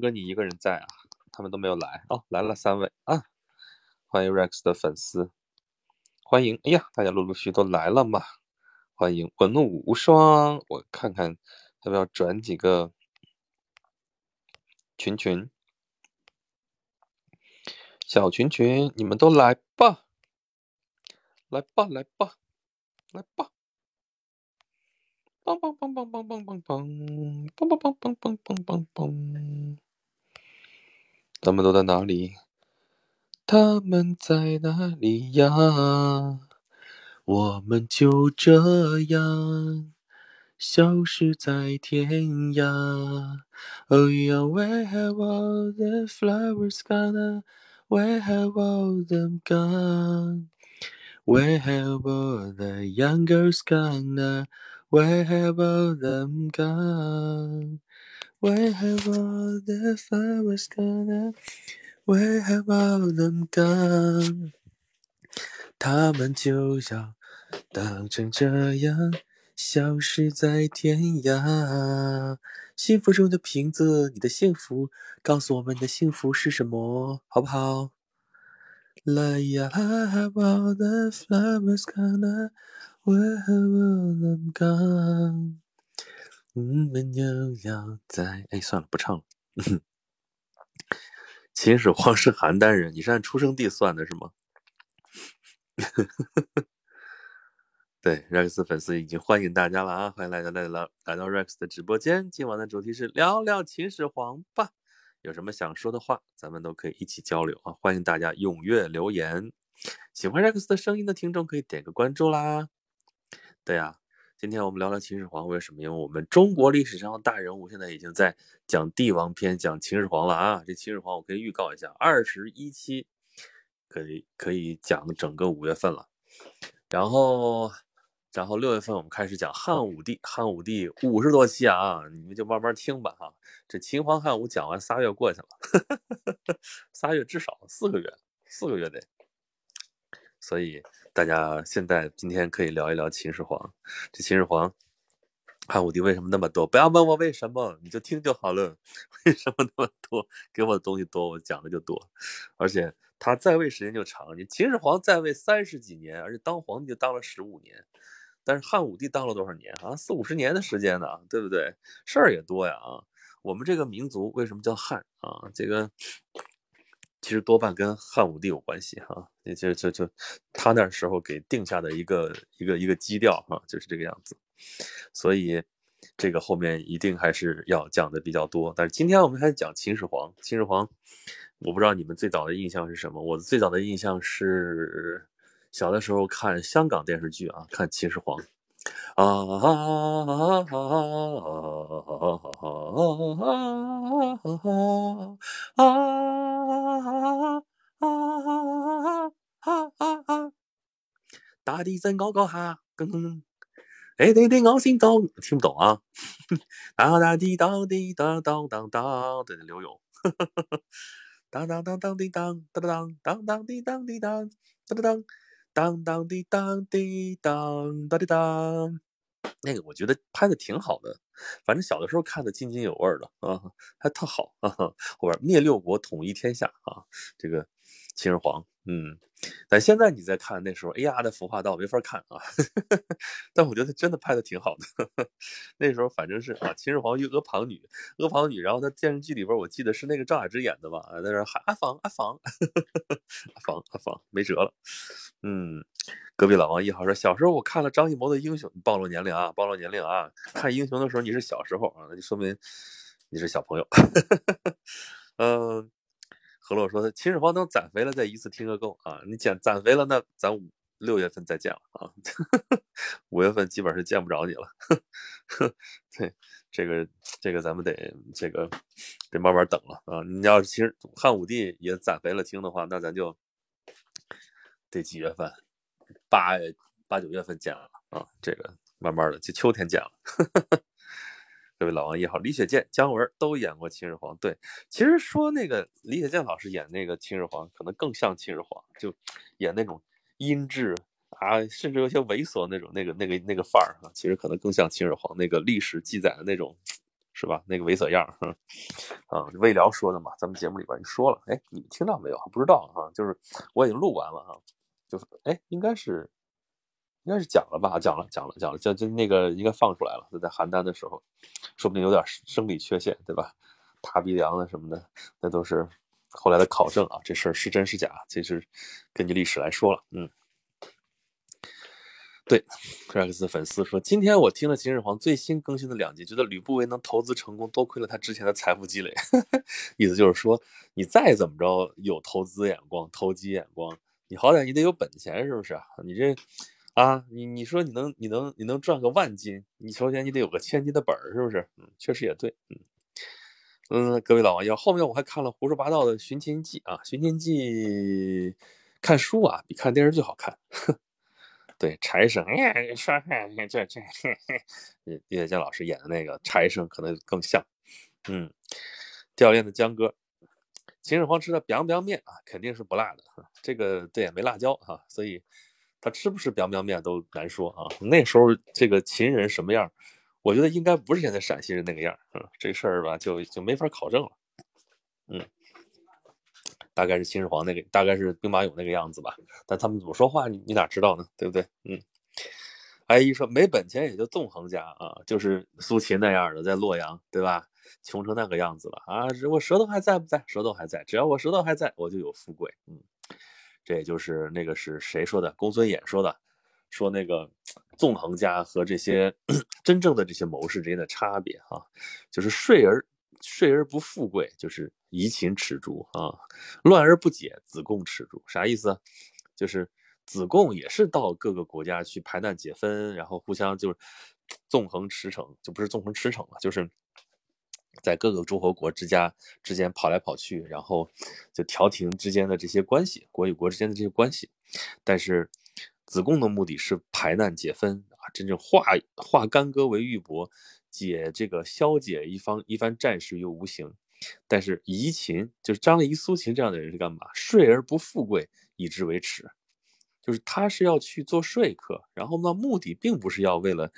哥你一个人在啊？他们都没有来哦，来了三位啊！欢迎 Rex 的粉丝，欢迎！哎呀，大家陆陆续续都来了嘛！欢迎文武无双，我看看要不要转几个群群。小群群，你们都来吧，来吧，来吧，来吧！梆梆梆梆梆梆梆，梆梆梆梆梆梆梆梆。他们都在哪里？他们在哪里呀？我们就这样消失在天涯。Oh yeah, where have all the flowers gone? Where have all them gone? Where have all the young girls gone? Where have all them gone? Where have all the flowers gone? Where have all them gone? 他们就要当成这样消失在天涯。幸福中的瓶子，你的幸福，告诉我们你的幸福是什么，好不好？La ya have all the flowers gone, where have all them gone？我们又要在……哎，算了，不唱了。秦始皇是邯郸人，你是按出生地算的是吗？对，Rex 粉丝已经欢迎大家了啊！欢迎大家来到来到 Rex 的直播间。今晚的主题是聊聊秦始皇吧。有什么想说的话，咱们都可以一起交流啊！欢迎大家踊跃留言。喜欢 Rex 的声音的听众可以点个关注啦。对呀，今天我们聊聊秦始皇，为什么？因为我们中国历史上的大人物现在已经在讲帝王篇，讲秦始皇了啊！这秦始皇我可以预告一下，二十一期可以可以讲整个五月份了，然后。然后六月份我们开始讲汉武帝，汉武帝五十多期啊，你们就慢慢听吧哈。这秦皇汉武讲完仨月过去了，仨月至少四个月，四个月得。所以大家现在今天可以聊一聊秦始皇。这秦始皇，汉武帝为什么那么多？不要问我为什么，你就听就好了。为什么那么多？给我的东西多，我讲的就多。而且他在位时间就长，你秦始皇在位三十几年，而且当皇帝就当了十五年。但是汉武帝当了多少年啊？四五十年的时间呢，对不对？事儿也多呀啊！我们这个民族为什么叫汉啊？这个其实多半跟汉武帝有关系哈。也就就就他那时候给定下的一个一个一个基调哈，就是这个样子。所以这个后面一定还是要讲的比较多。但是今天我们还是讲秦始皇。秦始皇，我不知道你们最早的印象是什么？我最早的印象是。小的时候看香港电视剧啊，看秦始皇，啊啊啊啊啊啊啊！大地震嗰个下，咚咚咚！你你我先懂，听不懂啊！哒哒滴哒滴哒当当当，对，刘勇。当当当当滴当，当当当当滴当滴当，当当当当滴当滴当，当滴当。那个我觉得拍的挺好的，反正小的时候看的津津有味的啊，还特好啊。后边灭六国统一天下啊，这个秦始皇，嗯。但现在你再看那时候，哎呀，那服化道没法看啊。但我觉得真的拍的挺好的。那时候反正是啊，秦始皇与阿房女，阿房女，然后他电视剧里边，我记得是那个赵雅芝演的吧，在那喊阿房阿房 阿房阿房，没辙了。嗯，隔壁老王一号说，小时候我看了张艺谋的英雄，暴露年龄啊，暴露年龄啊。看英雄的时候你是小时候啊，那就说明你是小朋友。嗯。何洛说：“秦始皇等攒肥了再一次听个够啊！你减攒肥了，那咱五六月份再见了啊！五月份基本是见不着你了。对，这个这个咱们得这个得慢慢等了啊！你要是其实汉武帝也攒肥了听的话，那咱就得几月份？八八九月份见了啊！这个慢慢的就秋天见了。”各位老王一号，李雪健、姜文都演过秦始皇。对，其实说那个李雪健老师演那个秦始皇，可能更像秦始皇，就演那种音质啊，甚至有些猥琐那种那个那个那个范儿啊，其实可能更像秦始皇那个历史记载的那种是吧？那个猥琐样儿，啊，魏聊说的嘛，咱们节目里边就说了，哎，你听到没有？不知道哈，就是我已经录完了哈，就是哎，应该是应该是讲了吧？讲了，讲了，讲了，就就那个应该放出来了，就在邯郸的时候，说不定有点生理缺陷，对吧？塌鼻梁的什么的，那都是后来的考证啊，这事儿是真是假，其实根据历史来说了，嗯。对，Rex 粉丝说，今天我听了秦始皇最新更新的两集，觉得吕不韦能投资成功，多亏了他之前的财富积累。意思就是说，你再怎么着有投资眼光、投机眼光，你好歹你得有本钱，是不是？你这啊，你你说你能你能你能赚个万金，你首先你得有个千金的本儿，是不是？嗯，确实也对。嗯嗯，各位老网友，后面我还看了胡说八道的《寻秦记》啊，《寻秦记》看书啊比看电视剧好看。对，柴生，哎，说这这，叶叶剑老师演的那个柴生可能更像，嗯，掉链的江哥，秦始皇吃的 biang biang 面啊，肯定是不辣的，这个对没辣椒哈，所以吃不吃 biang biang 面都难说啊。那时候这个秦人什么样，我觉得应该不是现在陕西人那个样，嗯，这事儿吧就就没法考证了，嗯。大概是秦始皇那个，大概是兵马俑那个样子吧。但他们怎么说话，你你哪知道呢？对不对？嗯。哎，一说没本钱也就纵横家啊，就是苏秦那样的，在洛阳，对吧？穷成那个样子了啊！我舌头还在不在？舌头还在，只要我舌头还在，我就有富贵。嗯，这也就是那个是谁说的？公孙衍说的，说那个纵横家和这些 真正的这些谋士之间的差别啊，就是睡而。睡而不富贵，就是夷秦耻诛啊；乱而不解，子贡耻诛。啥意思？就是子贡也是到各个国家去排难解纷，然后互相就是 纵横驰骋，就不是纵横驰骋了，就是在各个诸侯国之家之间跑来跑去，然后就调停之间的这些关系，国与国之间的这些关系。但是子贡的目的是排难解纷啊，真正化化干戈为玉帛。解这个消解一方一番战事又无形，但是怡秦就是张仪、苏秦这样的人是干嘛？睡而不富贵，以之为耻，就是他是要去做说客，然后呢，目的并不是要为了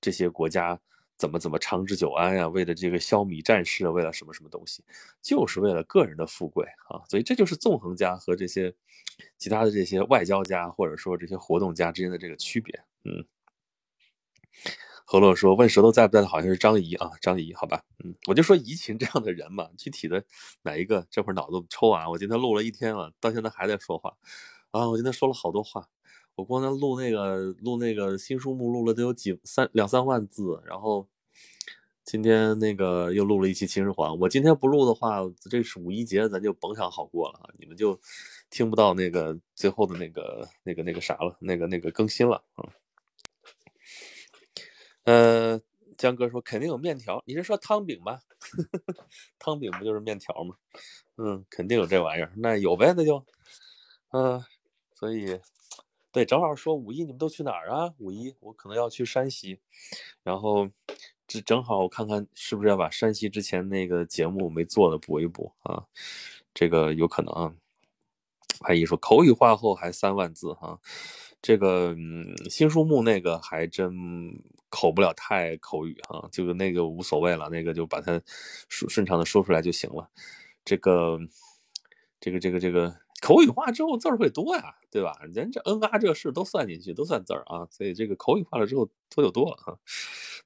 这些国家怎么怎么长治久安呀，为了这个消弭战事，为了什么什么东西，就是为了个人的富贵啊。所以这就是纵横家和这些其他的这些外交家或者说这些活动家之间的这个区别，嗯。何洛说：“问舌头在不在的，好像是张仪啊，张仪，好吧，嗯，我就说怡情这样的人嘛，具体的哪一个，这会儿脑子抽啊！我今天录了一天了，到现在还在说话啊！我今天说了好多话，我光在录那个录那个新书目录了得有几三两三万字，然后今天那个又录了一期秦始皇。我今天不录的话，这是五一节，咱就甭想好过了啊！你们就听不到那个最后的那个那个那个啥了，那个那个更新了啊。”呃，江哥说肯定有面条，你是说汤饼吗？汤饼不就是面条吗？嗯，肯定有这玩意儿，那有呗，那就，嗯，所以，对，正好说五一你们都去哪儿啊？五一我可能要去山西，然后这正好我看看是不是要把山西之前那个节目没做的补一补啊？这个有可能啊。阿姨说口语化后还三万字哈。这个，新书目那个还真口不了太口语哈，就那个无所谓了，那个就把它顺顺畅的说出来就行了。这个这个这个这个口语化之后字儿会多呀，对吧？人这嗯啊这事都算进去，都算字儿啊，所以这个口语化了之后多就多了啊。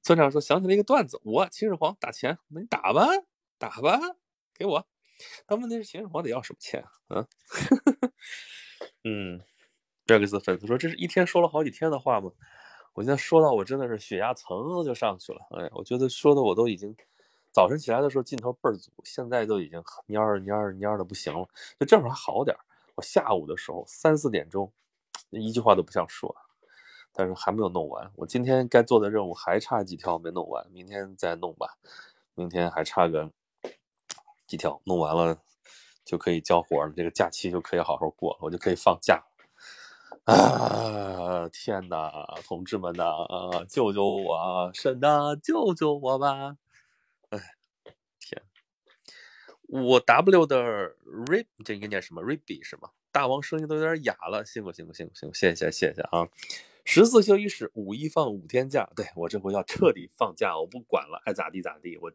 村长说想起了一个段子，我秦始皇打钱，那你打吧，打吧，给我。但问题是秦始皇得要什么钱啊？嗯。这个粉丝说：“这是一天说了好几天的话吗？”我现在说到我真的是血压噌就上去了。哎，我觉得说的我都已经早晨起来的时候劲头倍儿足，现在都已经蔫儿蔫儿蔫儿的不行了。就这会儿还好点儿，我下午的时候三四点钟一句话都不想说，但是还没有弄完。我今天该做的任务还差几条没弄完，明天再弄吧。明天还差个几条，弄完了就可以交活了，这个假期就可以好好过了，我就可以放假。啊！天哪，同志们呐，啊，救救我！神呐，救救我吧！哎，天，我 W 的 Rib，这应该念什么？Ribby 是吗？大王声音都有点哑了，辛苦辛苦辛苦辛苦，谢谢谢谢啊！十四休一日，五一放五天假。对我这回要彻底放假，我不管了，爱咋地咋地，我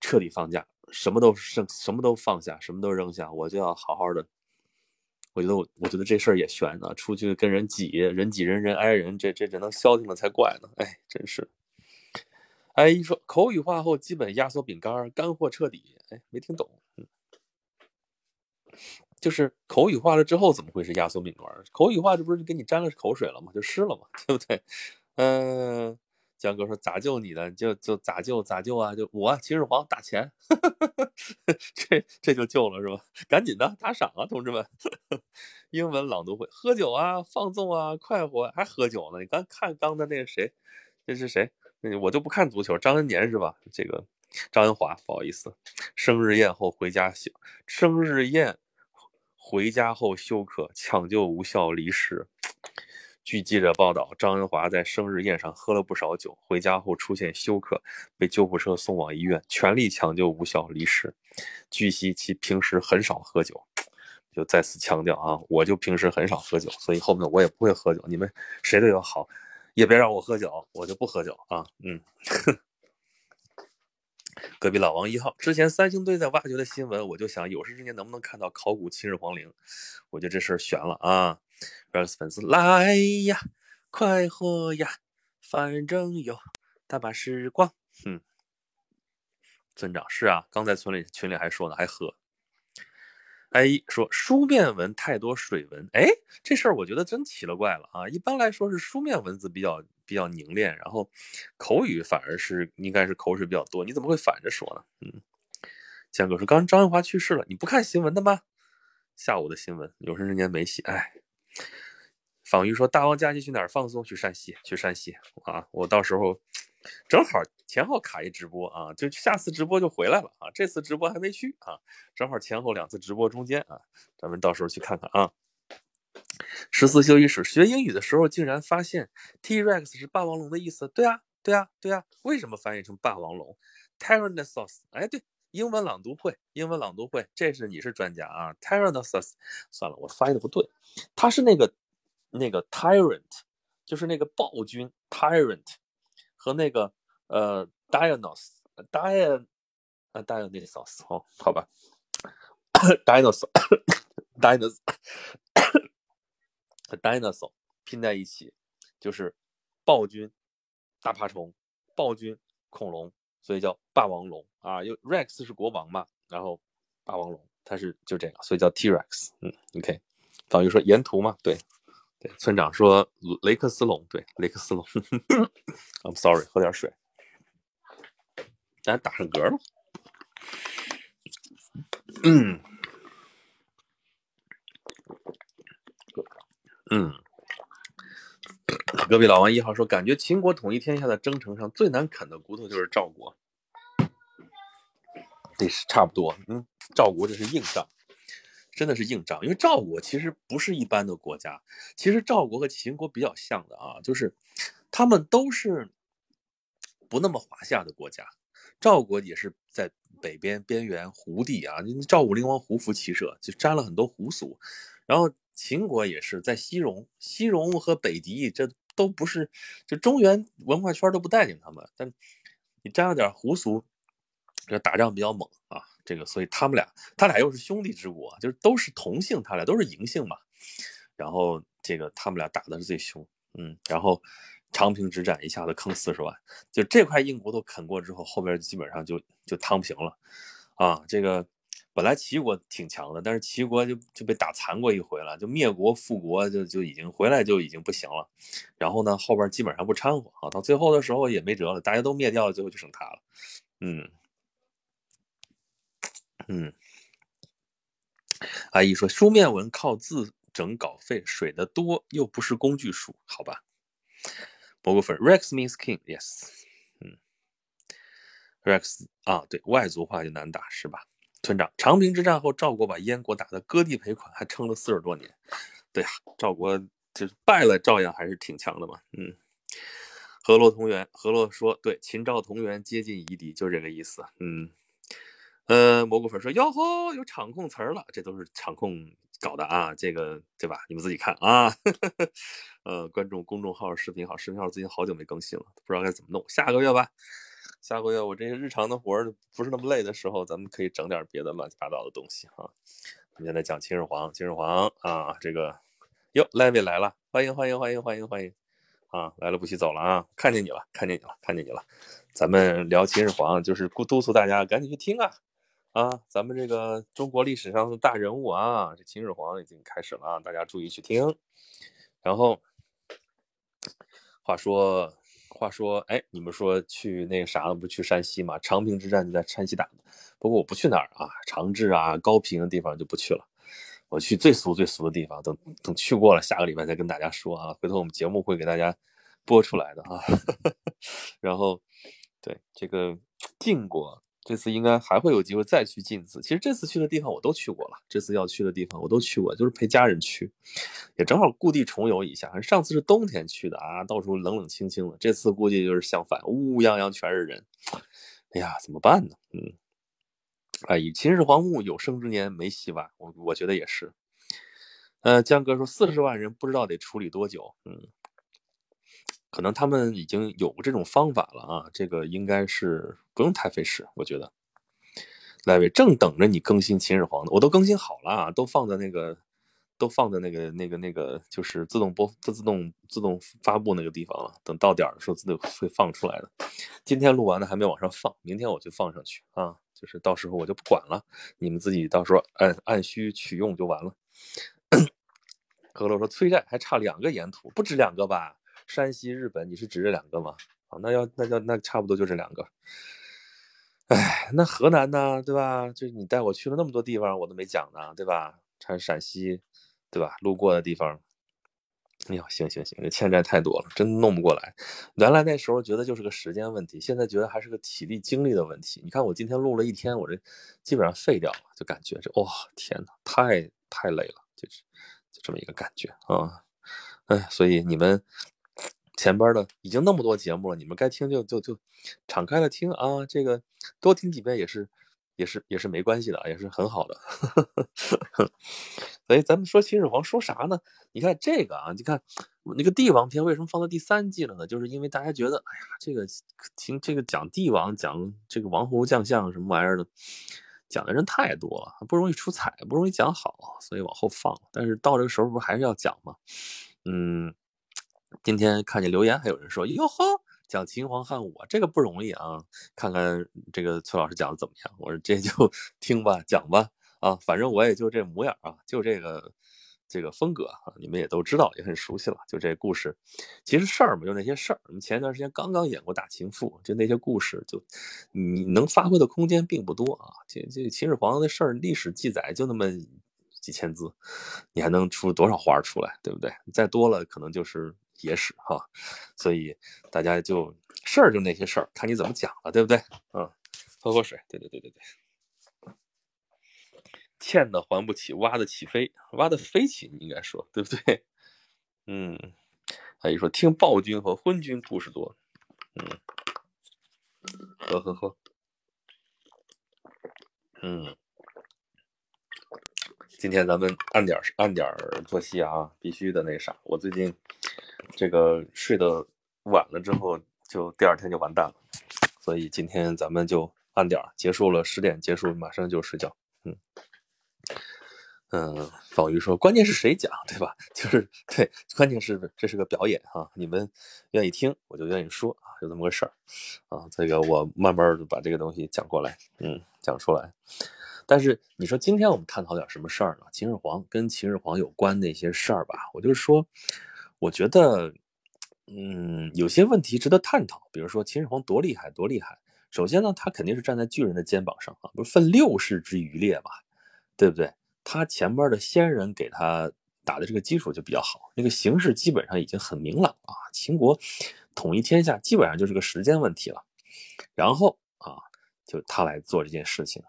彻底放假，什么都剩，什么都放下，什么都扔下，我就要好好的。我觉得我，我觉得这事儿也悬呢，出去跟人挤，人挤人，人挨人，这这这能消停了才怪呢。哎，真是。哎，一说口语化后，基本压缩饼干，干货彻底。哎，没听懂。就是口语化了之后，怎么会是压缩饼干？口语化这不是给你沾了口水了吗？就湿了嘛，对不对？嗯，江哥说咋救你的，就就咋救咋救啊？就我秦始皇打钱，这这就救了是吧？赶紧的打赏啊，同志们！英文朗读会，喝酒啊，放纵啊，快活，还喝酒呢？你刚看刚的那个谁？这是谁？我就不看足球，张恩年是吧？这个张恩华，不好意思，生日宴后回家休，生日宴。回家后休克，抢救无效离世。据记者报道，张恩华在生日宴上喝了不少酒，回家后出现休克，被救护车送往医院，全力抢救无效离世。据悉，其平时很少喝酒。就再次强调啊，我就平时很少喝酒，所以后面我也不会喝酒。你们谁对我好，也别让我喝酒，我就不喝酒啊。嗯。隔壁老王一号，之前三星堆在挖掘的新闻，我就想有生之年能不能看到考古秦始皇陵？我觉得这事儿悬了啊！Rex 粉丝来呀，快活呀，反正有大把时光。哼，村长是啊，刚在村里群里还说呢，还喝。A 说书面文太多水文，哎，这事儿我觉得真奇了怪了啊！一般来说是书面文字比较比较凝练，然后口语反而是应该是口水比较多，你怎么会反着说呢？嗯，江哥说刚张玉华去世了，你不看新闻的吗？下午的新闻有生之年没戏，哎。仿玉说大王假期去哪儿放松？去山西，去山西啊！我到时候。正好前后卡一直播啊，就下次直播就回来了啊，这次直播还没去啊，正好前后两次直播中间啊，咱们到时候去看看啊。十四休息室学英语的时候，竟然发现 T-Rex 是霸王龙的意思。对啊，对啊，对啊，为什么翻译成霸王龙？Tyrannosaurus，哎，对，英文朗读会，英文朗读会，这是你是专家啊，Tyrannosaurus，算了，我发音的不对，他是那个那个 tyrant，就是那个暴君 tyrant。和那个呃，dinosaur，din，啊，dinosaur，哦，好吧，dinosaur，dinosaur，dinosaur 拼在一起就是暴君大爬虫，暴君恐龙，所以叫霸王龙啊。又 rex 是国王嘛，然后霸王龙它是就这样，所以叫 T-rex。嗯，OK，等于说沿途嘛，对。村长说：“雷克斯龙，对，雷克斯龙。I'm sorry，喝点水。咱打上嗝了。嗯，嗯。隔壁老王一号说，感觉秦国统一天下的征程上最难啃的骨头就是赵国。这是差不多。嗯，赵国这是硬仗。”真的是硬仗，因为赵国其实不是一般的国家，其实赵国和秦国比较像的啊，就是他们都是不那么华夏的国家。赵国也是在北边边缘胡地啊，赵武灵王胡服骑射，就沾了很多胡俗。然后秦国也是在西戎，西戎和北狄这都不是，就中原文化圈都不待见他们，但你沾了点胡俗，这打仗比较猛啊。这个，所以他们俩，他俩又是兄弟之国，就是都是同姓，他俩都是嬴姓嘛。然后这个他们俩打的是最凶，嗯，然后长平之战一下子坑四十万，就这块硬骨头啃过之后，后边基本上就就摊平了啊。这个本来齐国挺强的，但是齐国就就被打残过一回了，就灭国复国就就已经回来就已经不行了。然后呢，后边基本上不掺和啊，到最后的时候也没辙了，大家都灭掉了，最后就剩他了，嗯。嗯，阿姨说书面文靠自整稿费，水的多又不是工具书，好吧？蘑菇粉，Rex means king，yes。嗯，Rex 啊，对外族话就难打是吧？村长，长平之战后，赵国把燕国打得割地赔款，还撑了四十多年。对呀，赵国就是败了，照样还是挺强的嘛。嗯，河洛同源，河洛说对，秦赵同源，接近夷狄，就这个意思。嗯。呃，蘑菇粉说：“哟吼，有场控词儿了，这都是场控搞的啊，这个对吧？你们自己看啊。呃，关注公众号、视频号，视频号最近好久没更新了，不知道该怎么弄。下个月吧，下个月我这些日常的活儿不是那么累的时候，咱们可以整点别的乱七八糟的东西哈。我们现在讲秦始皇，秦始皇啊，这个哟，Levy 来了，欢迎欢迎欢迎欢迎欢迎啊，来了不许走了啊，看见你了，看见你了，看见你了。咱们聊秦始皇，就是督促大家赶紧去听啊。”啊，咱们这个中国历史上的大人物啊，这秦始皇已经开始了，大家注意去听。然后，话说，话说，哎，你们说去那个啥，不去山西吗？长平之战就在山西打的。不过我不去那儿啊，长治啊、高平的地方就不去了。我去最俗最俗的地方，等等去过了，下个礼拜再跟大家说啊。回头我们节目会给大家播出来的啊。然后，对这个晋国。这次应该还会有机会再去晋次。其实这次去的地方我都去过了，这次要去的地方我都去过，就是陪家人去，也正好故地重游一下。上次是冬天去的啊，到处冷冷清清的，这次估计就是相反，乌泱泱全是人。哎呀，怎么办呢？嗯，哎，秦始皇墓有生之年没希望，我我觉得也是。呃，江哥说四十万人不知道得处理多久，嗯。可能他们已经有这种方法了啊，这个应该是不用太费事，我觉得。来正等着你更新秦始皇呢，我都更新好了啊，都放在那个，都放在那个那个那个，就是自动播、自自动自动发布那个地方了。等到点的时候，自动会放出来的。今天录完的还没往上放，明天我就放上去啊，就是到时候我就不管了，你们自己到时候按按需取用就完了。可乐说催债还差两个沿途，不止两个吧？山西、日本，你是指这两个吗？啊，那要那要那差不多就这两个。哎，那河南呢？对吧？就是你带我去了那么多地方，我都没讲呢，对吧？还陕西，对吧？路过的地方。哎呀，行行行，这欠债太多了，真弄不过来。原来那时候觉得就是个时间问题，现在觉得还是个体力精力的问题。你看我今天录了一天，我这基本上废掉了，就感觉这哇，天哪，太太累了，就是就这么一个感觉啊。哎，所以你们。前边的已经那么多节目了，你们该听就就就敞开了听啊，这个多听几遍也是也是也是没关系的，也是很好的。所以咱们说秦始皇说啥呢？你看这个啊，你看那个帝王篇为什么放到第三季了呢？就是因为大家觉得，哎呀，这个听这个讲帝王讲这个王侯将相什么玩意儿的，讲的人太多了，不容易出彩，不容易讲好，所以往后放。但是到这个时候不还是要讲吗？嗯。今天看见留言，还有人说：“哟呵，讲秦皇汉武，这个不容易啊！看看这个崔老师讲的怎么样？”我说：“这就 听吧，讲吧，啊，反正我也就这模样啊，就这个这个风格啊，你们也都知道，也很熟悉了。就这故事，其实事儿嘛，就那些事儿。我们前一段时间刚刚演过《大秦赋》，就那些故事，就你能发挥的空间并不多啊。这这秦始皇的事儿，历史记载就那么几千字，你还能出多少花出来，对不对？再多了，可能就是。”野史哈，所以大家就事儿就那些事儿，看你怎么讲了，对不对？嗯，喝口水。对对对对对，欠的还不起，挖的起飞，挖的飞起，你应该说对不对？嗯，还有说听暴君和昏君故事多，嗯，喝喝喝，嗯，今天咱们按点按点作息啊，必须的那啥，我最近。这个睡得晚了之后，就第二天就完蛋了，所以今天咱们就按点结束了，十点结束，马上就睡觉。嗯嗯，宝玉说，关键是谁讲，对吧？就是对，关键是这是个表演啊，你们愿意听，我就愿意说啊，就这么个事儿啊。这个我慢慢把这个东西讲过来，嗯，讲出来。但是你说今天我们探讨点什么事儿呢？秦始皇跟秦始皇有关的一些事儿吧，我就是说。我觉得，嗯，有些问题值得探讨。比如说秦始皇多厉害，多厉害。首先呢，他肯定是站在巨人的肩膀上啊，不是分六世之余烈嘛，对不对？他前边的先人给他打的这个基础就比较好，那个形势基本上已经很明朗啊。秦国统一天下，基本上就是个时间问题了。然后啊，就他来做这件事情。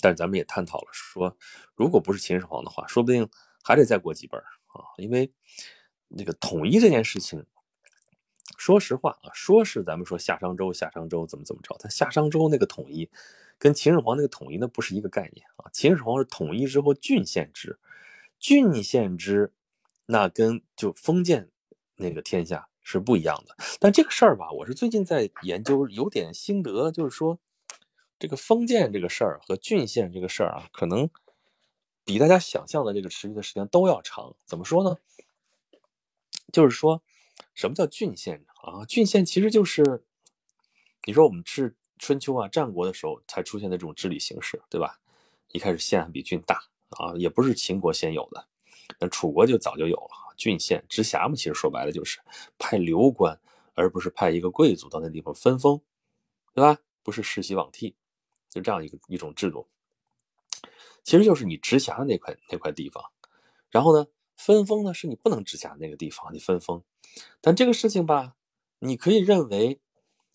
但是咱们也探讨了，说如果不是秦始皇的话，说不定还得再过几辈啊，因为。那个统一这件事情，说实话啊，说是咱们说夏商周，夏商周怎么怎么着，但夏商周那个统一，跟秦始皇那个统一那不是一个概念啊。秦始皇是统一之后郡县制，郡县制那跟就封建那个天下是不一样的。但这个事儿吧，我是最近在研究，有点心得，就是说这个封建这个事儿和郡县这个事儿啊，可能比大家想象的这个持续的时间都要长。怎么说呢？就是说。什么叫郡县啊？郡县其实就是，你说我们是春秋啊、战国的时候才出现的这种治理形式，对吧？一开始县还比郡大啊，也不是秦国先有的，那楚国就早就有了郡县直辖嘛。其实说白了就是派流官，而不是派一个贵族到那地方分封，对吧？不是世袭罔替，就这样一个一种制度。其实就是你直辖的那块那块地方，然后呢，分封呢是你不能直辖那个地方，你分封。但这个事情吧，你可以认为，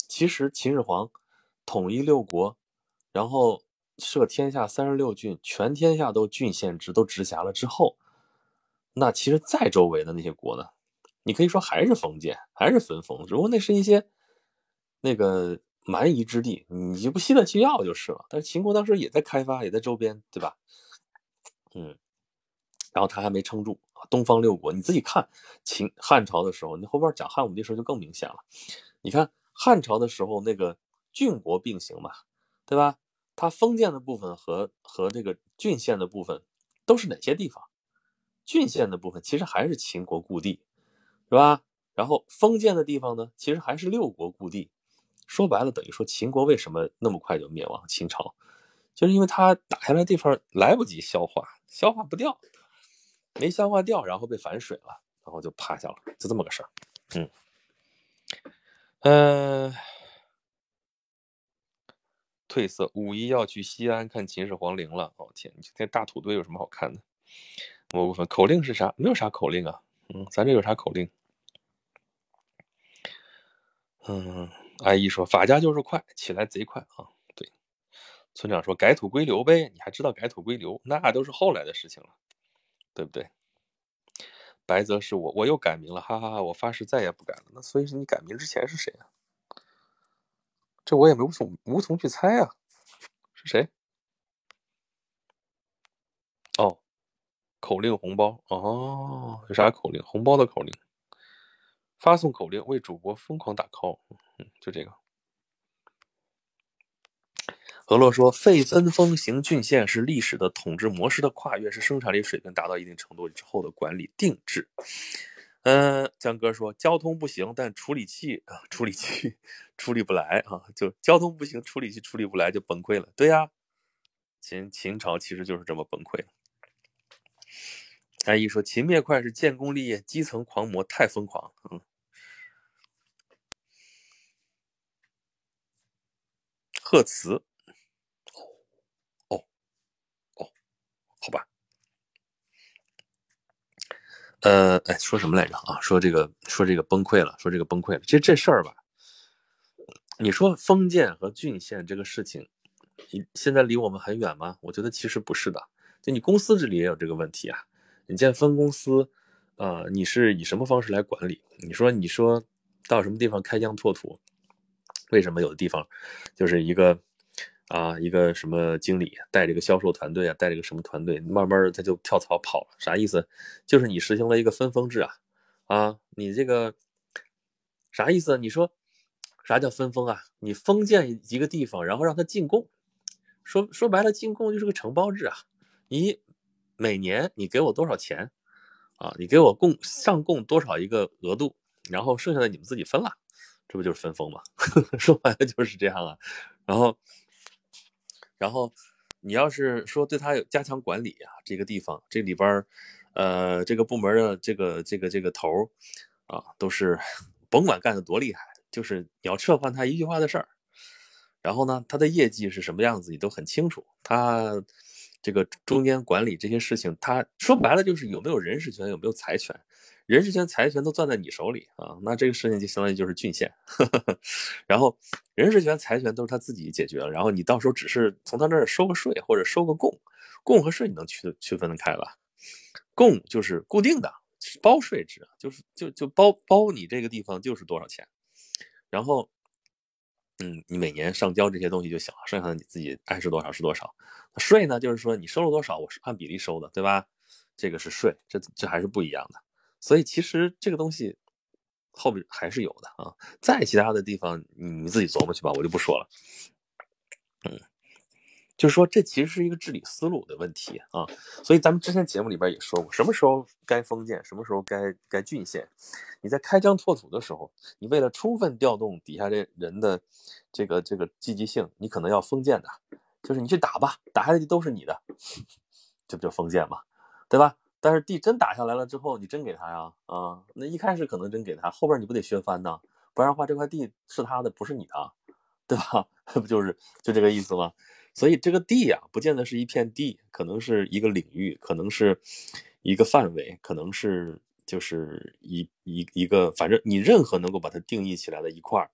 其实秦始皇统一六国，然后设天下三十六郡，全天下都郡县制，都直辖了之后，那其实在周围的那些国呢，你可以说还是封建，还是分封，只不过那是一些那个蛮夷之地，你就不稀得去要就是了。但是秦国当时也在开发，也在周边，对吧？嗯，然后他还没撑住。东方六国，你自己看秦汉朝的时候，你后边讲汉武帝时候就更明显了。你看汉朝的时候，那个郡国并行嘛，对吧？它封建的部分和和这个郡县的部分都是哪些地方？郡县的部分其实还是秦国故地，是吧？然后封建的地方呢，其实还是六国故地。说白了，等于说秦国为什么那么快就灭亡？秦朝就是因为它打下来地方来不及消化，消化不掉。没消化掉，然后被反水了，然后就趴下了，就这么个事儿。嗯，呃，褪色，五一要去西安看秦始皇陵了。哦天，你这大土堆有什么好看的？某部分口令是啥？没有啥口令啊。嗯，咱这有啥口令？嗯，阿姨说法家就是快，起来贼快啊。对，村长说改土归流呗，你还知道改土归流？那都是后来的事情了。对不对？白泽是我，我又改名了，哈哈哈！我发誓再也不改了。那所以说你改名之前是谁啊？这我也没无从无从去猜啊，是谁？哦，口令红包哦，有啥口令？红包的口令，发送口令为主播疯狂打 call，嗯，就这个。俄洛说：“废分封行郡县是历史的统治模式的跨越，是生产力水平达到一定程度之后的管理定制。”嗯，江哥说：“交通不行，但处理器啊，处理器处理不来啊，就交通不行，处理器处理不来就崩溃了。”对呀，秦秦朝其实就是这么崩溃。安一说：“秦灭快是建功立业，基层狂魔太疯狂。”嗯，贺词。好吧，呃，哎，说什么来着啊？说这个，说这个崩溃了，说这个崩溃了。这这事儿吧，你说封建和郡县这个事情，你现在离我们很远吗？我觉得其实不是的。就你公司这里也有这个问题啊。你建分公司，啊，你是以什么方式来管理？你说，你说到什么地方开疆拓土？为什么有的地方就是一个？啊，一个什么经理带这个销售团队啊，带这个什么团队，慢慢他就跳槽跑了，啥意思？就是你实行了一个分封制啊，啊，你这个啥意思？你说啥叫分封啊？你封建一个地方，然后让他进贡，说说白了，进贡就是个承包制啊。你每年你给我多少钱啊？你给我贡上贡多少一个额度，然后剩下的你们自己分了，这不就是分封吗？说白了就是这样啊，然后。然后，你要是说对他有加强管理啊，这个地方这里边呃，这个部门的这个这个这个头啊，都是甭管干的多厉害，就是你要撤换他一句话的事儿。然后呢，他的业绩是什么样子，你都很清楚。他这个中间管理这些事情，他说白了就是有没有人事权，有没有财权。人事权、财权都攥在你手里啊，那这个事情就相当于就是郡县，然后人事权、财权都是他自己解决了，然后你到时候只是从他那儿收个税或者收个贡，贡和税你能区区分得开吧，贡就是固定的包税制，就是就就包包你这个地方就是多少钱，然后嗯，你每年上交这些东西就行了，剩下的你自己爱是多少是多少。税呢，就是说你收了多少，我是按比例收的，对吧？这个是税，这这还是不一样的。所以其实这个东西后面还是有的啊。再其他的地方，你自己琢磨去吧，我就不说了。嗯。就是说，这其实是一个治理思路的问题啊，所以咱们之前节目里边也说过，什么时候该封建，什么时候该该郡县。你在开疆拓土的时候，你为了充分调动底下这人的这个这个积极性，你可能要封建的，就是你去打吧，打下来都是你的，这不就封建嘛，对吧？但是地真打下来了之后，你真给他呀？啊，那一开始可能真给他，后边你不得削藩呢？不然的话，这块地是他的，不是你的，对吧？不就是就这个意思吗？所以这个地呀，不见得是一片地，可能是一个领域，可能是一个范围，可能是就是一一一个，反正你任何能够把它定义起来的一块，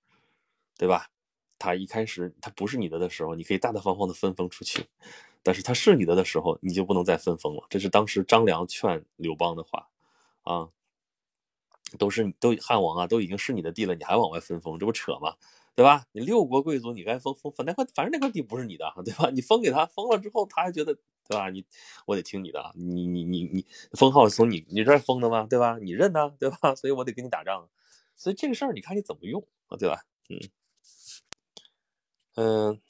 对吧？它一开始它不是你的的时候，你可以大大方方的分封出去；但是他是你的的时候，你就不能再分封了。这是当时张良劝刘邦的话啊，都是都汉王啊，都已经是你的地了，你还往外分封，这不扯吗？对吧？你六国贵族，你该封封封那块，反正那块地不是你的，对吧？你封给他，封了之后，他还觉得，对吧？你我得听你的，你你你你封号从你你这儿封的吗？对吧？你认呢，对吧？所以我得跟你打仗，所以这个事儿你看你怎么用啊，对吧？嗯嗯。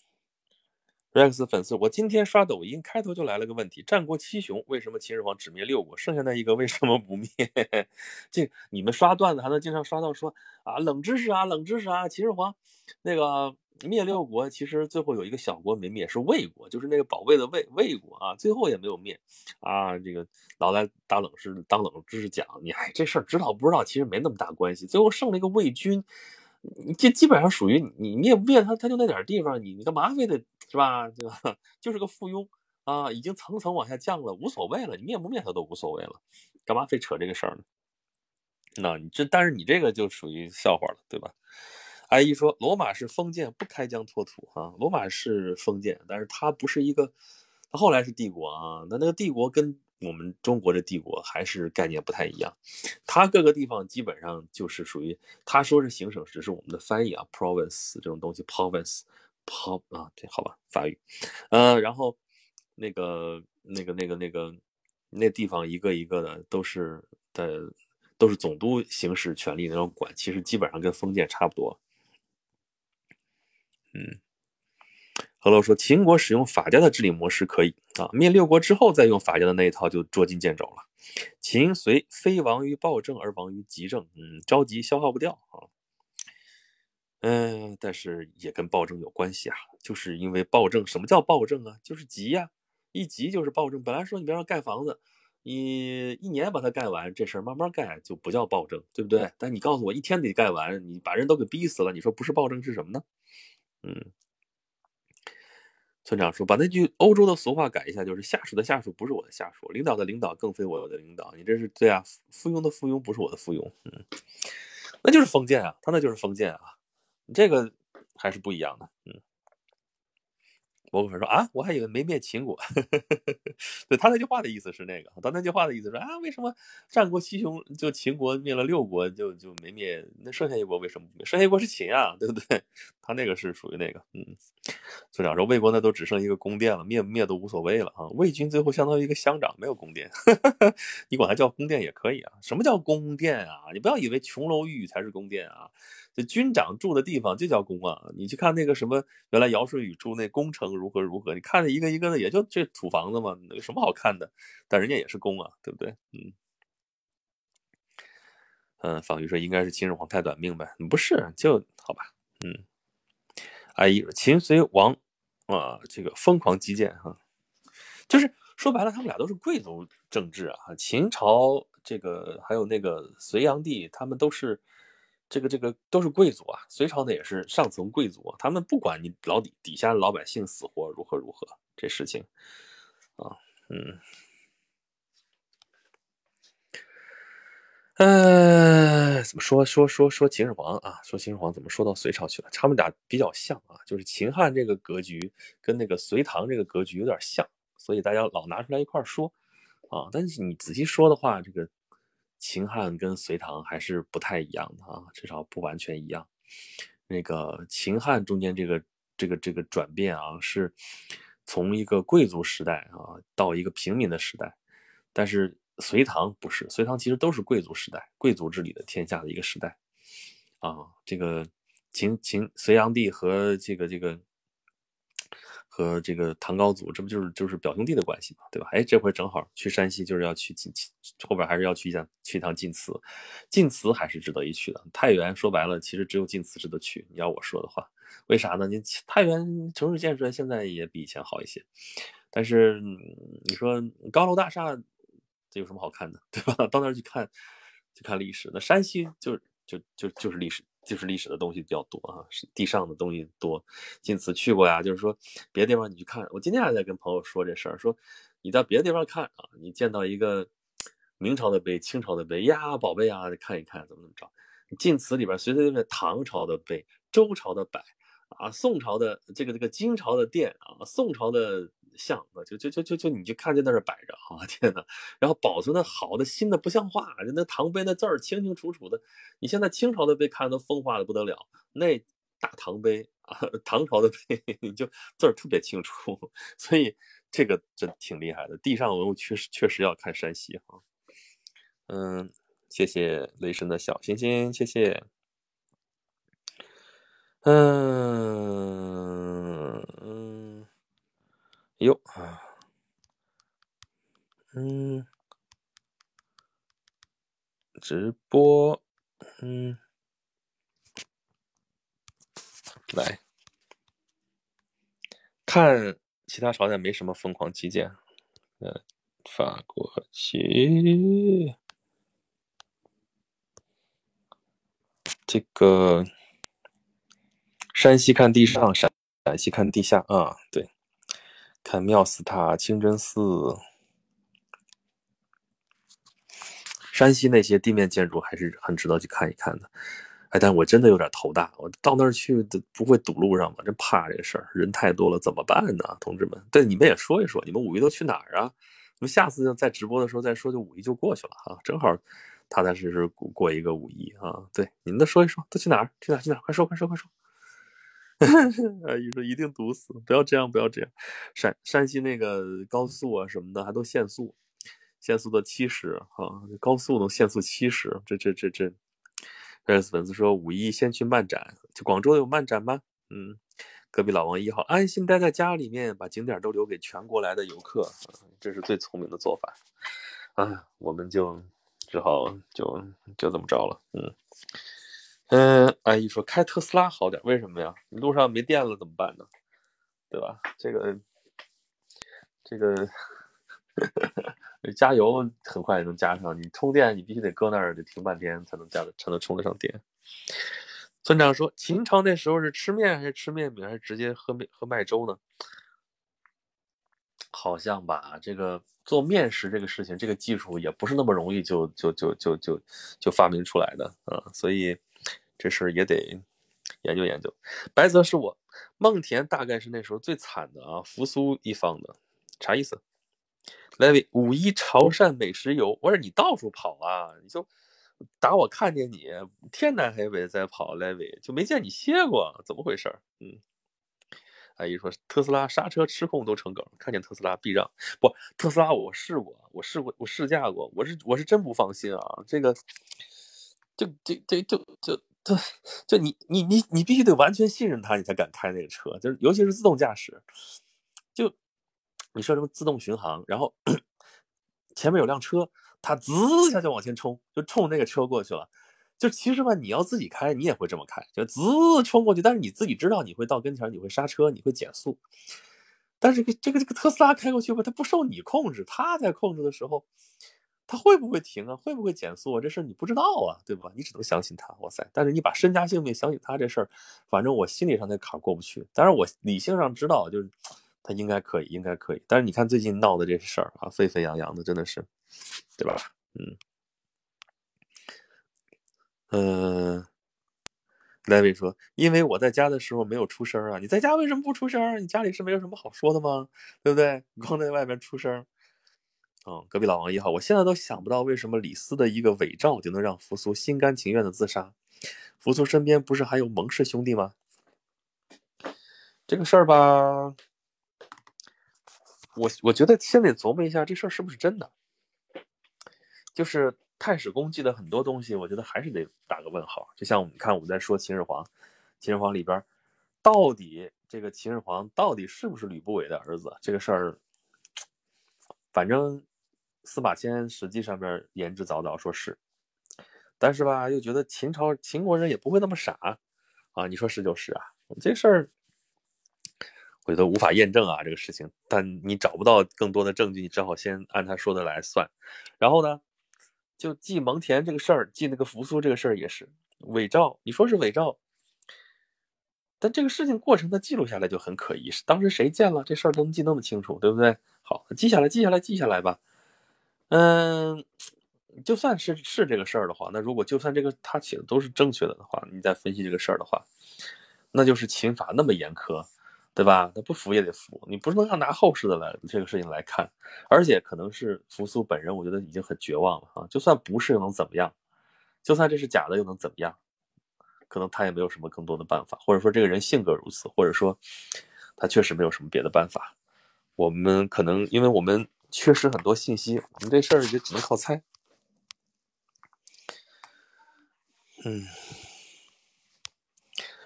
Rex 粉丝，我今天刷抖音，开头就来了个问题：战国七雄为什么秦始皇只灭六国，剩下那一个为什么不灭？这你们刷段子还能经常刷到说啊，冷知识啊，冷知识啊，秦始皇那个灭六国，其实最后有一个小国没灭，是魏国，就是那个保卫的魏魏国啊，最后也没有灭啊。这个老来打冷知当冷知识讲，你哎这事儿知道不知道，其实没那么大关系，最后剩了一个魏军。你这基本上属于你灭不灭他，他就那点地方，你你干嘛非得是吧？就就是个附庸啊，已经层层往下降了，无所谓了，你灭不灭他都无所谓了，干嘛非扯这个事儿呢？那你这，但是你这个就属于笑话了，对吧？阿姨说罗马是封建，不开疆拓土啊，罗马是封建，但是它不是一个，它后来是帝国啊，那那个帝国跟。我们中国的帝国还是概念不太一样，它各个地方基本上就是属于他说是行省，只是我们的翻译啊，province 这种东西，province，p 啊，对好吧，法语，呃，然后那个那个那个那个那地方一个一个的都是的都是总督行使权力那种管，其实基本上跟封建差不多，嗯。何洛说：“秦国使用法家的治理模式可以啊，灭六国之后再用法家的那一套就捉襟见肘了。秦隋非亡于暴政而亡于急政，嗯，着急消耗不掉啊。嗯，但是也跟暴政有关系啊，就是因为暴政，什么叫暴政啊？就是急呀，一急就是暴政。本来说你比方盖房子，你一年把它盖完，这事儿慢慢盖就不叫暴政，对不对？但你告诉我一天得盖完，你把人都给逼死了，你说不是暴政是什么呢？嗯。”村长说：“把那句欧洲的俗话改一下，就是下属的下属不是我的下属，领导的领导更非我的领导。你这是对啊，附庸的附庸不是我的附庸，嗯，那就是封建啊，他那就是封建啊，这个还是不一样的，嗯。”博古粉说啊，我还以为没灭秦国，对他那句话的意思是那个，他那句话的意思是啊，为什么战国七雄就秦国灭了六国就就没灭，那剩下一国为什么不灭？剩下一国是秦啊，对不对？他那个是属于那个，嗯。村长说魏国那都只剩一个宫殿了，灭不灭都无所谓了啊。魏军最后相当于一个乡长，没有宫殿，你管它叫宫殿也可以啊。什么叫宫殿啊？你不要以为琼楼玉宇才是宫殿啊。这军长住的地方就叫宫啊！你去看那个什么，原来尧舜禹住那宫城如何如何？你看那一个一个的，也就这土房子嘛，有什么好看的？但人家也是宫啊，对不对？嗯嗯，方瑜说应该是秦始皇太短命呗？不是，就好吧。嗯，阿姨，秦隋王啊，这个疯狂击剑哈，就是说白了，他们俩都是贵族政治啊。秦朝这个还有那个隋炀帝，他们都是。这个这个都是贵族啊，隋朝的也是上层贵族，他们不管你老底底下老百姓死活如何如何，这事情啊，嗯，呃，怎么说说说说秦始皇啊？说秦始皇怎么说到隋朝去了？他们俩比较像啊，就是秦汉这个格局跟那个隋唐这个格局有点像，所以大家老拿出来一块说啊。但是你仔细说的话，这个。秦汉跟隋唐还是不太一样的啊，至少不完全一样。那个秦汉中间这个这个这个转变啊，是从一个贵族时代啊到一个平民的时代，但是隋唐不是，隋唐其实都是贵族时代，贵族治理的天下的一个时代啊。这个秦秦隋炀帝和这个这个。和这个唐高祖，这不就是就是表兄弟的关系嘛，对吧？哎，这回正好去山西，就是要去晋，后边还是要去一趟去一趟晋祠，晋祠还是值得一去的。太原说白了，其实只有晋祠值得去。你要我说的话，为啥呢？你太原城市建设现在也比以前好一些，但是你说高楼大厦，这有什么好看的，对吧？到那儿去看，去看历史。那山西就就就就是历史。就是历史的东西比较多啊，地上的东西多。晋祠去过呀，就是说别的地方你去看。我今天还在跟朋友说这事儿，说你到别的地方看啊，你见到一个明朝的碑、清朝的碑呀，宝贝啊，看一看怎么怎么着。晋祠里边随随便便唐朝的碑、周朝的柏啊，宋朝的这个这个金朝的殿啊，宋朝的。像，就就就就就你就看见在那摆着啊，天哪！然后保存的好的新的不像话，人那唐碑那字儿清清楚楚的。你现在清朝的碑看都风化的不得了，那大唐碑啊，唐朝的碑 你就字儿特别清楚，所以这个真挺厉害的。地上文物确实确实要看山西哈。嗯，谢谢雷神的小心心，谢谢。嗯嗯。哟啊，嗯，直播，嗯，来看其他朝代没什么疯狂基建，呃，法国旗，这个山西看地上，陕陕西看地下啊，对。看妙寺塔、清真寺，山西那些地面建筑还是很值得去看一看的。哎，但我真的有点头大，我到那儿去不会堵路上吗？真怕这事儿，人太多了怎么办呢？同志们，对你们也说一说，你们五一都去哪儿啊？我们下次在直播的时候再说，就五一就过去了哈，正好踏踏实实过一个五一啊。对，你们都说一说，都去哪儿？去哪儿？去哪儿？快说，快说，快说！啊！你说一定堵死，不要这样，不要这样。山山西那个高速啊什么的还都限速，限速到七十啊，高速能限速七十，这这这这。S 粉丝说五一先去漫展，就广州有漫展吗？嗯，隔壁老王一号安心待在家里面，把景点都留给全国来的游客，这是最聪明的做法。啊，我们就只好就就这么着了，嗯。嗯，阿姨说开特斯拉好点，为什么呀？路上没电了怎么办呢？对吧？这个，这个，加油很快也能加上，你充电你必须得搁那儿，得停半天才能加的，才能充得上电。村长说，秦朝那时候是吃面还是吃面饼，还是直接喝面喝麦粥呢？好像吧，这个做面食这个事情，这个技术也不是那么容易就就就就就就发明出来的啊，所以。这事儿也得研究研究。白泽是我，梦田大概是那时候最惨的啊，扶苏一方的，啥意思？Levy 五一潮汕美食游，我说你到处跑啊，你就打我看见你天南海北在跑，Levy 就没见你歇过，怎么回事？嗯，阿姨说特斯拉刹车失控都成梗，看见特斯拉避让，不，特斯拉我试过，我试过，我试驾过，我是我是真不放心啊，这个，就就就就就。就就你你你你必须得完全信任他，你才敢开那个车。就是尤其是自动驾驶，就你说什么自动巡航，然后前面有辆车，它滋一下就往前冲，就冲那个车过去了。就其实吧，你要自己开，你也会这么开，就滋冲过去。但是你自己知道你会到跟前，你会刹车，你会减速。但是这个这个特斯拉开过去吧，它不受你控制，它在控制的时候。他会不会停啊？会不会减速啊？这事儿你不知道啊，对吧？你只能相信他。哇塞！但是你把身家性命相信他这事儿，反正我心理上那坎过不去。但是我理性上知道，就是他应该可以，应该可以。但是你看最近闹的这事儿啊，沸沸扬扬的，真的是，对吧？嗯嗯。莱维说：“因为我在家的时候没有出声啊，你在家为什么不出声？你家里是没有什么好说的吗？对不对？光在外面出声。”嗯，隔壁老王一号，我现在都想不到为什么李斯的一个伪诏就能让扶苏心甘情愿的自杀。扶苏身边不是还有蒙氏兄弟吗？这个事儿吧，我我觉得先得琢磨一下这事儿是不是真的。就是太史公记的很多东西，我觉得还是得打个问号。就像我们看我们在说秦始皇，秦始皇里边到底这个秦始皇到底是不是吕不韦的儿子？这个事儿，反正司马迁实际上面言之凿凿说是，但是吧，又觉得秦朝秦国人也不会那么傻啊。你说是就是啊，这事儿。我觉得无法验证啊，这个事情。但你找不到更多的证据，你只好先按他说的来算。然后呢，就记蒙恬这个事儿，记那个扶苏这个事儿也是伪造。你说是伪造，但这个事情过程他记录下来就很可疑。当时谁见了这事儿都能记那么清楚，对不对？好，记下来，记下来，记下来吧。嗯，就算是是这个事儿的话，那如果就算这个他写的都是正确的的话，你再分析这个事儿的话，那就是刑法那么严苛。对吧？他不服也得服，你不能拿后世的来这个事情来看，而且可能是扶苏本人，我觉得已经很绝望了啊！就算不是又能怎么样？就算这是假的又能怎么样？可能他也没有什么更多的办法，或者说这个人性格如此，或者说他确实没有什么别的办法。我们可能因为我们缺失很多信息，我们这事儿就只能靠猜。嗯。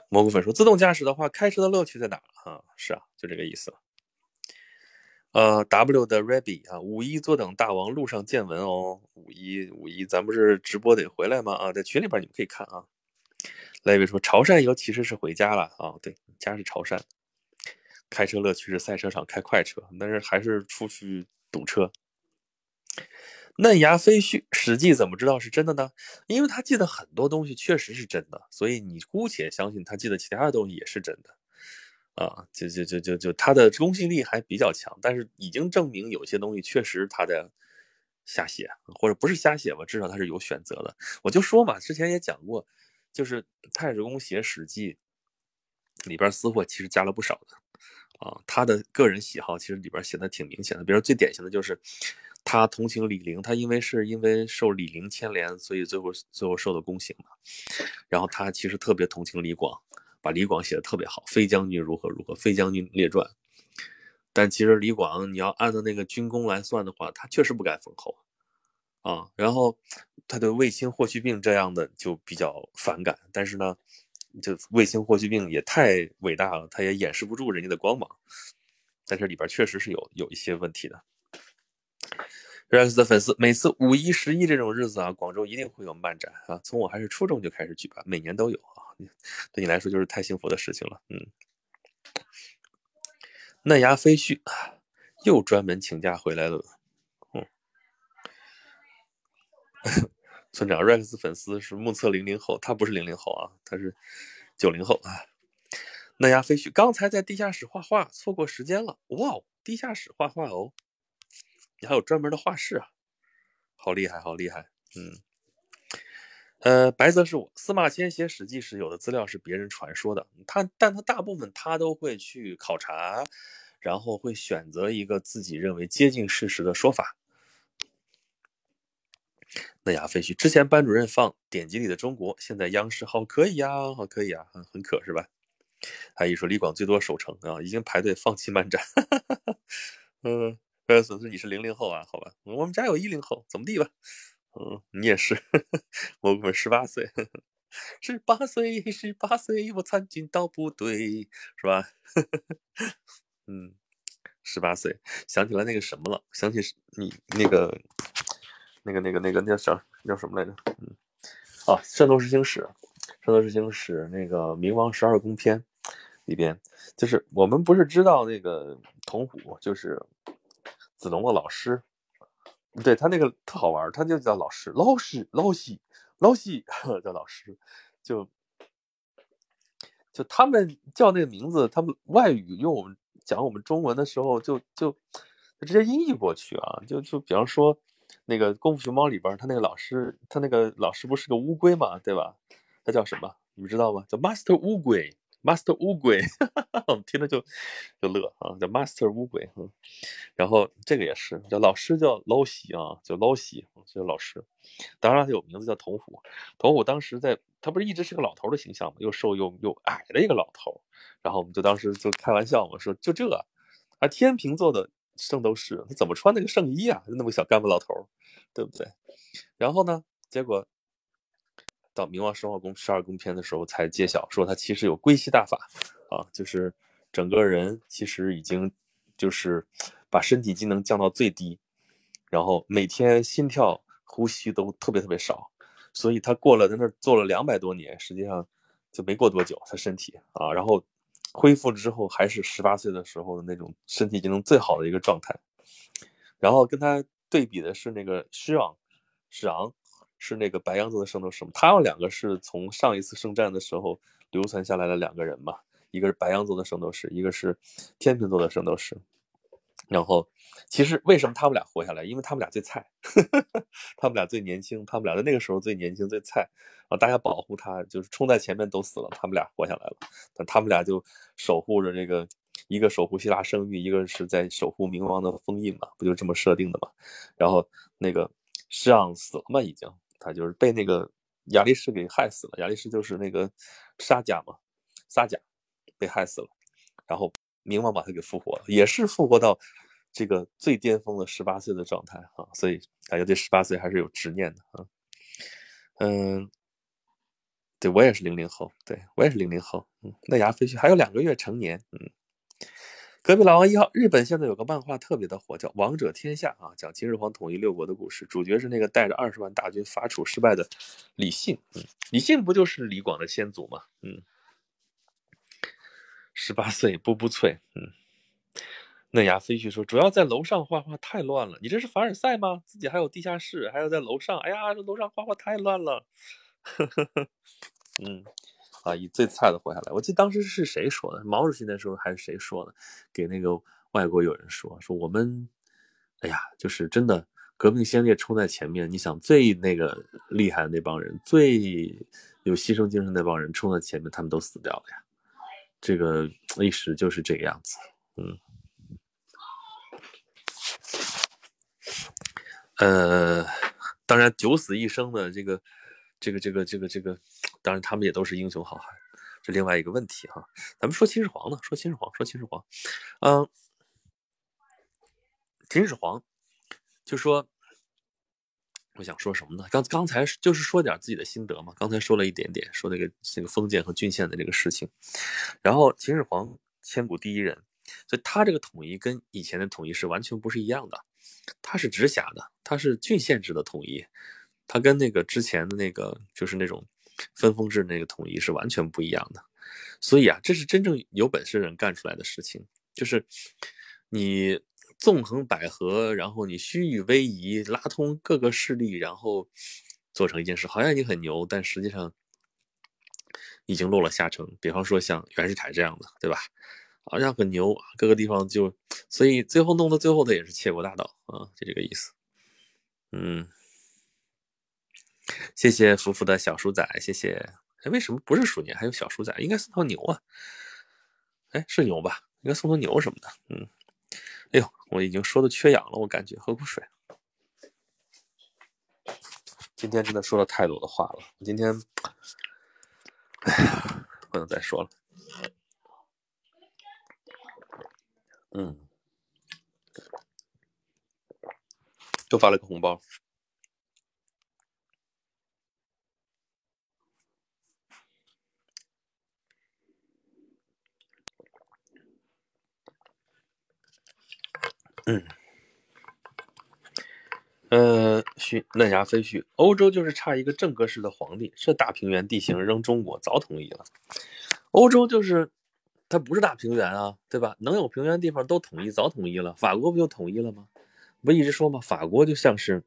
蘑菇粉说：“自动驾驶的话，开车的乐趣在哪啊？是啊，就这个意思。呃，W 的 Rabby 啊，五一坐等大王路上见闻哦。五一五一，咱不是直播得回来吗？啊，在群里边你们可以看啊。雷伟说：潮汕游其实是回家了啊，对，家是潮汕。开车乐趣是赛车场开快车，但是还是出去堵车。”嫩芽飞絮，《史记》怎么知道是真的呢？因为他记得很多东西确实是真的，所以你姑且相信他记得其他的东西也是真的。啊，就就就就就他的公信力还比较强，但是已经证明有些东西确实他在瞎写，或者不是瞎写吧，至少他是有选择的。我就说嘛，之前也讲过，就是太史公写《史记》里边私货其实加了不少的。啊，他的个人喜好其实里边写的挺明显的，比如最典型的就是。他同情李陵，他因为是因为受李陵牵连，所以最后最后受的宫刑嘛。然后他其实特别同情李广，把李广写的特别好，飞将军如何如何，飞将军列传。但其实李广，你要按照那个军功来算的话，他确实不该封侯啊。然后他对卫青、霍去病这样的就比较反感，但是呢，就卫青、霍去病也太伟大了，他也掩饰不住人家的光芒。在这里边确实是有有一些问题的。Rex 的粉丝，每次五一、十一这种日子啊，广州一定会有漫展啊。从我还是初中就开始举办，每年都有啊。对你来说就是太幸福的事情了，嗯。嫩芽飞絮又专门请假回来了，嗯。村长 Rex 粉丝是目测零零后，他不是零零后啊，他是九零后啊。嫩芽飞絮刚才在地下室画画，错过时间了。哇，地下室画画哦。你还有专门的画室啊，好厉害，好厉害，嗯，呃，白泽是我司马迁写《史记》时有的资料是别人传说的，他但他大部分他都会去考察，然后会选择一个自己认为接近事实的说法。那亚飞絮之前班主任放典籍里的中国，现在央视好可以呀，好可以啊，很很可是吧？还一说李广最多守城啊，已经排队放弃漫展，嗯。呃，损失你是零零后啊？好吧，我们家有一零后，怎么地吧？嗯，你也是，我们十八岁，十八岁，十八岁，我参军到部队，是吧？嗯，十八岁，想起来那个什么了？想起你那个，那个，那个，那个，那叫叫什么来着？嗯，啊，《圣斗士星矢》，《圣斗士星矢》那个《冥王十二宫篇》里边，就是我们不是知道那个童虎，就是。子龙的老师，对他那个特好玩，他就叫老师，老师，老西，老西叫老师，就就他们叫那个名字，他们外语用我们讲我们中文的时候，就就就直接音译过去啊，就就比方说那个功夫熊猫里边，他那个老师，他那个老师不是个乌龟嘛，对吧？他叫什么？你们知道吗？叫 Master 乌龟。Master 乌龟，我们听着就就乐啊，叫 Master 乌龟。嗯，然后这个也是叫老师叫老西啊，叫老喜，叫老师。当然他有名字叫童虎，童虎当时在他不是一直是个老头的形象嘛，又瘦又又矮的一个老头。然后我们就当时就开玩笑嘛，说就这啊，天平座的圣斗士，他怎么穿那个圣衣啊？那么小干巴老头，对不对？然后呢，结果。到冥王十二宫十二宫篇的时候，才揭晓说他其实有归西大法啊，就是整个人其实已经就是把身体机能降到最低，然后每天心跳、呼吸都特别特别少，所以他过了在那儿做了两百多年，实际上就没过多久，他身体啊，然后恢复之后还是十八岁的时候的那种身体机能最好的一个状态，然后跟他对比的是那个施昂，施昂。是那个白羊座的圣斗士嘛？他们两个是从上一次圣战的时候流传下来的两个人嘛，一个是白羊座的圣斗士，一个是天秤座的圣斗士。然后，其实为什么他们俩活下来？因为他们俩最菜，他们俩最年轻，他们俩在那个时候最年轻最菜啊！大家保护他，就是冲在前面都死了，他们俩活下来了。但他们俩就守护着这个，一个守护希腊圣域，一个是在守护冥王的封印嘛，不就这么设定的嘛？然后那个施昂死了嘛，已经。他就是被那个亚力士给害死了，亚力士就是那个沙贾嘛，沙贾被害死了，然后冥王把他给复活了，也是复活到这个最巅峰的十八岁的状态啊，所以大家对十八岁还是有执念的啊。嗯，对我也是零零后，对我也是零零后，嗯，那牙飞去还有两个月成年，嗯。隔壁老王一号，日本现在有个漫画特别的火，叫《王者天下》啊，讲秦始皇统一六国的故事。主角是那个带着二十万大军伐楚失败的李信。嗯，李信不就是李广的先祖吗？嗯，十八岁，步步脆。嗯，嫩芽飞絮说，主要在楼上画画太乱了。你这是凡尔赛吗？自己还有地下室，还要在楼上？哎呀，这楼上画画太乱了。呵呵呵，嗯。啊，以最菜的活下来。我记得当时是谁说的？毛主席那时候还是谁说的？给那个外国友人说说我们，哎呀，就是真的革命先烈冲在前面。你想最那个厉害的那帮人，最有牺牲精神那帮人冲在前面，他们都死掉了呀。这个历史就是这个样子。嗯，呃，当然九死一生的这个，这个，这个，这个，这个。当然，他们也都是英雄好汉，这另外一个问题哈。咱们说秦始皇呢，说秦始皇，说秦始皇，嗯，秦始皇就说，我想说什么呢？刚刚才就是说点自己的心得嘛。刚才说了一点点，说那个那个封建和郡县的这个事情。然后秦始皇千古第一人，所以他这个统一跟以前的统一是完全不是一样的。他是直辖的，他是郡县制的统一，他跟那个之前的那个就是那种。分封制那个统一是完全不一样的，所以啊，这是真正有本事人干出来的事情，就是你纵横捭阖，然后你虚与委蛇，拉通各个势力，然后做成一件事，好像你很牛，但实际上已经落了下乘。比方说像袁世凯这样的，对吧？好像很牛，各个地方就，所以最后弄到最后的也是窃国大盗啊，就这个意思。嗯。谢谢福福的小鼠仔，谢谢。哎，为什么不是鼠年还有小鼠仔？应该送头牛啊。哎，是牛吧？应该送头牛什么的。嗯。哎呦，我已经说的缺氧了，我感觉喝口水。今天真的说了太多的话了，今天，哎呀，不能再说了。嗯。又发了个红包。嗯，呃，续嫩芽飞絮，欧洲就是差一个正格式的皇帝，这大平原地形扔中国早统一了。欧洲就是它不是大平原啊，对吧？能有平原地方都统一，早统一了。法国不就统一了吗？不一直说吗？法国就像是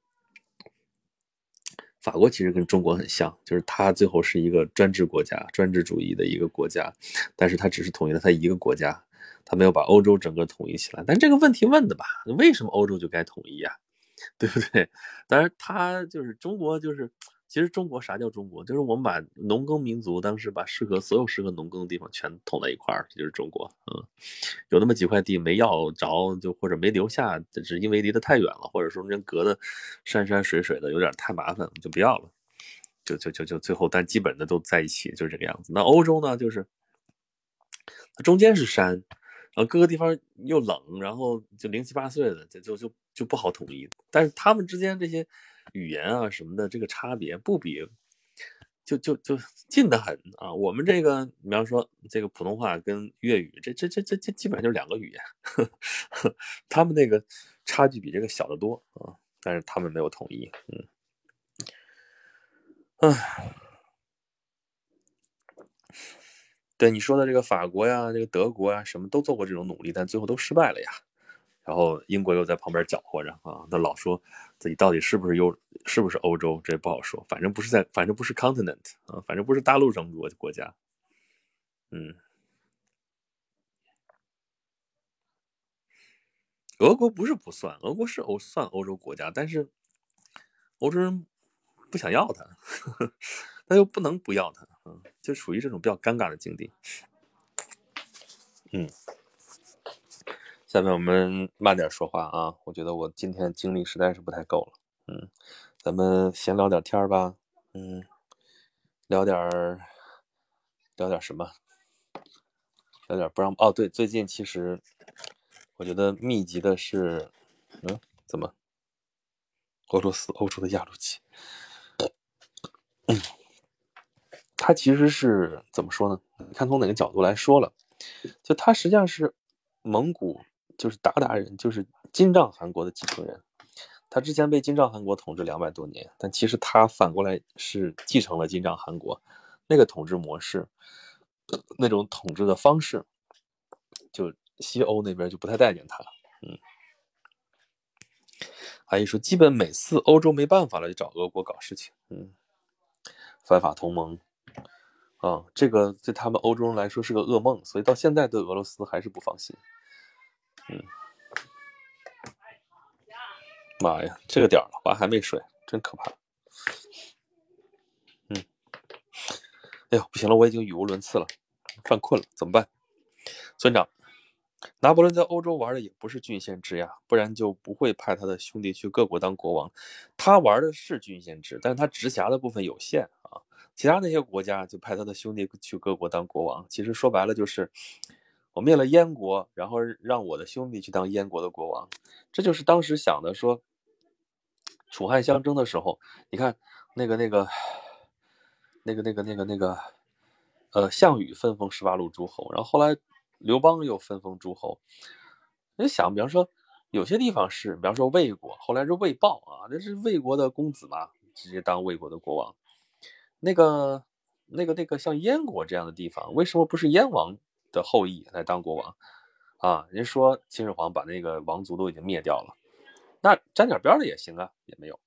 法国，其实跟中国很像，就是它最后是一个专制国家、专制主义的一个国家，但是它只是统一了它一个国家。他没有把欧洲整个统一起来，但这个问题问的吧？为什么欧洲就该统一呀？对不对？当然，他就是中国，就是其实中国啥叫中国？就是我们把农耕民族当时把适合所有适合农耕的地方全统在一块儿，这就是中国。嗯，有那么几块地没要着，就或者没留下，只是因为离得太远了，或者说人隔的山山水水的有点太麻烦，就不要了。就就就就最后，但基本的都在一起，就是这个样子。那欧洲呢，就是中间是山，然后各个地方又冷，然后就零七八碎的，就就就就不好统一。但是他们之间这些语言啊什么的，这个差别不比，就就就近得很啊。我们这个，你比方说这个普通话跟粤语，这这这这这基本上就是两个语言。他们那个差距比这个小得多啊，但是他们没有统一，嗯。嗯，对你说的这个法国呀，这个德国呀，什么都做过这种努力，但最后都失败了呀。然后英国又在旁边搅和着啊，他老说自己到底是不是欧，是不是欧洲，这不好说。反正不是在，反正不是 continent 啊，反正不是大陆上国国家。嗯，俄国不是不算，俄国是欧算欧洲国家，但是欧洲人。不想要他，那又不能不要他，嗯，就属于这种比较尴尬的境地。嗯，下面我们慢点说话啊，我觉得我今天精力实在是不太够了。嗯，咱们闲聊点天吧。嗯，聊点聊点什么？聊点不让哦，对，最近其实我觉得密集的是，嗯，怎么？俄罗斯、欧洲的压路机。嗯，他其实是怎么说呢？看从哪个角度来说了，就他实际上是蒙古，就是鞑靼人，就是金帐汗国的继承人。他之前被金帐汗国统治两百多年，但其实他反过来是继承了金帐汗国那个统治模式，那种统治的方式，就西欧那边就不太待见他了。嗯，还有说，基本每次欧洲没办法了，就找俄国搞事情。嗯。反法同盟，啊，这个对他们欧洲人来说是个噩梦，所以到现在对俄罗斯还是不放心。嗯，妈呀，这个点了，娃还没睡，真可怕。嗯，哎呦，不行了，我已经语无伦次了，犯困了，怎么办？村长，拿破仑在欧洲玩的也不是郡县制呀，不然就不会派他的兄弟去各国当国王。他玩的是郡县制，但是他直辖的部分有限。其他那些国家就派他的兄弟去各国当国王，其实说白了就是我灭了燕国，然后让我的兄弟去当燕国的国王，这就是当时想的。说楚汉相争的时候，你看那个那个那个那个那个那个呃，项羽分封十八路诸侯，然后后来刘邦又分封诸侯。你想，比方说有些地方是，比方说魏国，后来是魏豹啊，那是魏国的公子嘛，直接当魏国的国王。那个、那个、那个，像燕国这样的地方，为什么不是燕王的后裔来当国王啊？人说秦始皇把那个王族都已经灭掉了，那沾点边的也行啊，也没有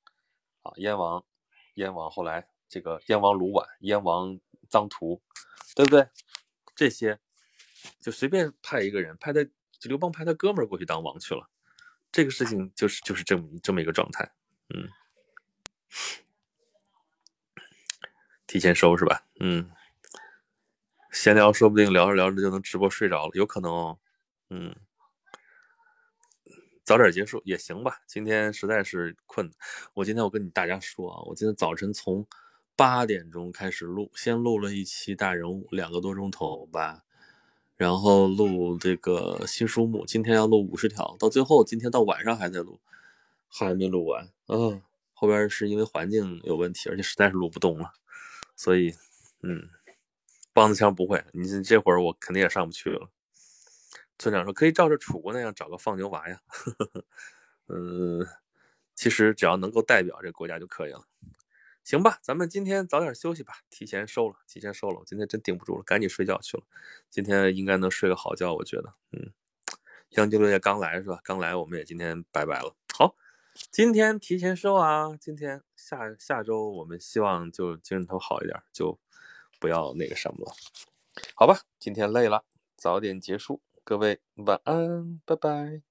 啊。燕王、燕王后来这个燕王卢绾、燕王臧荼，对不对？这些就随便派一个人，派他刘邦派他哥们儿过去当王去了，这个事情就是就是这么这么一个状态，嗯。提前收是吧？嗯，闲聊说不定聊着聊着就能直播睡着了，有可能哦。嗯，早点结束也行吧。今天实在是困，我今天我跟你大家说啊，我今天早晨从八点钟开始录，先录了一期大人物，两个多钟头吧，然后录这个新书目，今天要录五十条，到最后今天到晚上还在录，还没录完。嗯，后边是因为环境有问题，而且实在是录不动了。所以，嗯，梆子腔不会，你这会儿我肯定也上不去了。村长说可以照着楚国那样找个放牛娃呀，嗯，其实只要能够代表这个国家就可以了。行吧，咱们今天早点休息吧，提前收了，提前收了，我今天真顶不住了，赶紧睡觉去了。今天应该能睡个好觉，我觉得，嗯，杨金六也刚来是吧？刚来，我们也今天拜拜了。好。今天提前收啊！今天下下周我们希望就精神头好一点，就不要那个什么了，好吧？今天累了，早点结束，各位晚安，拜拜。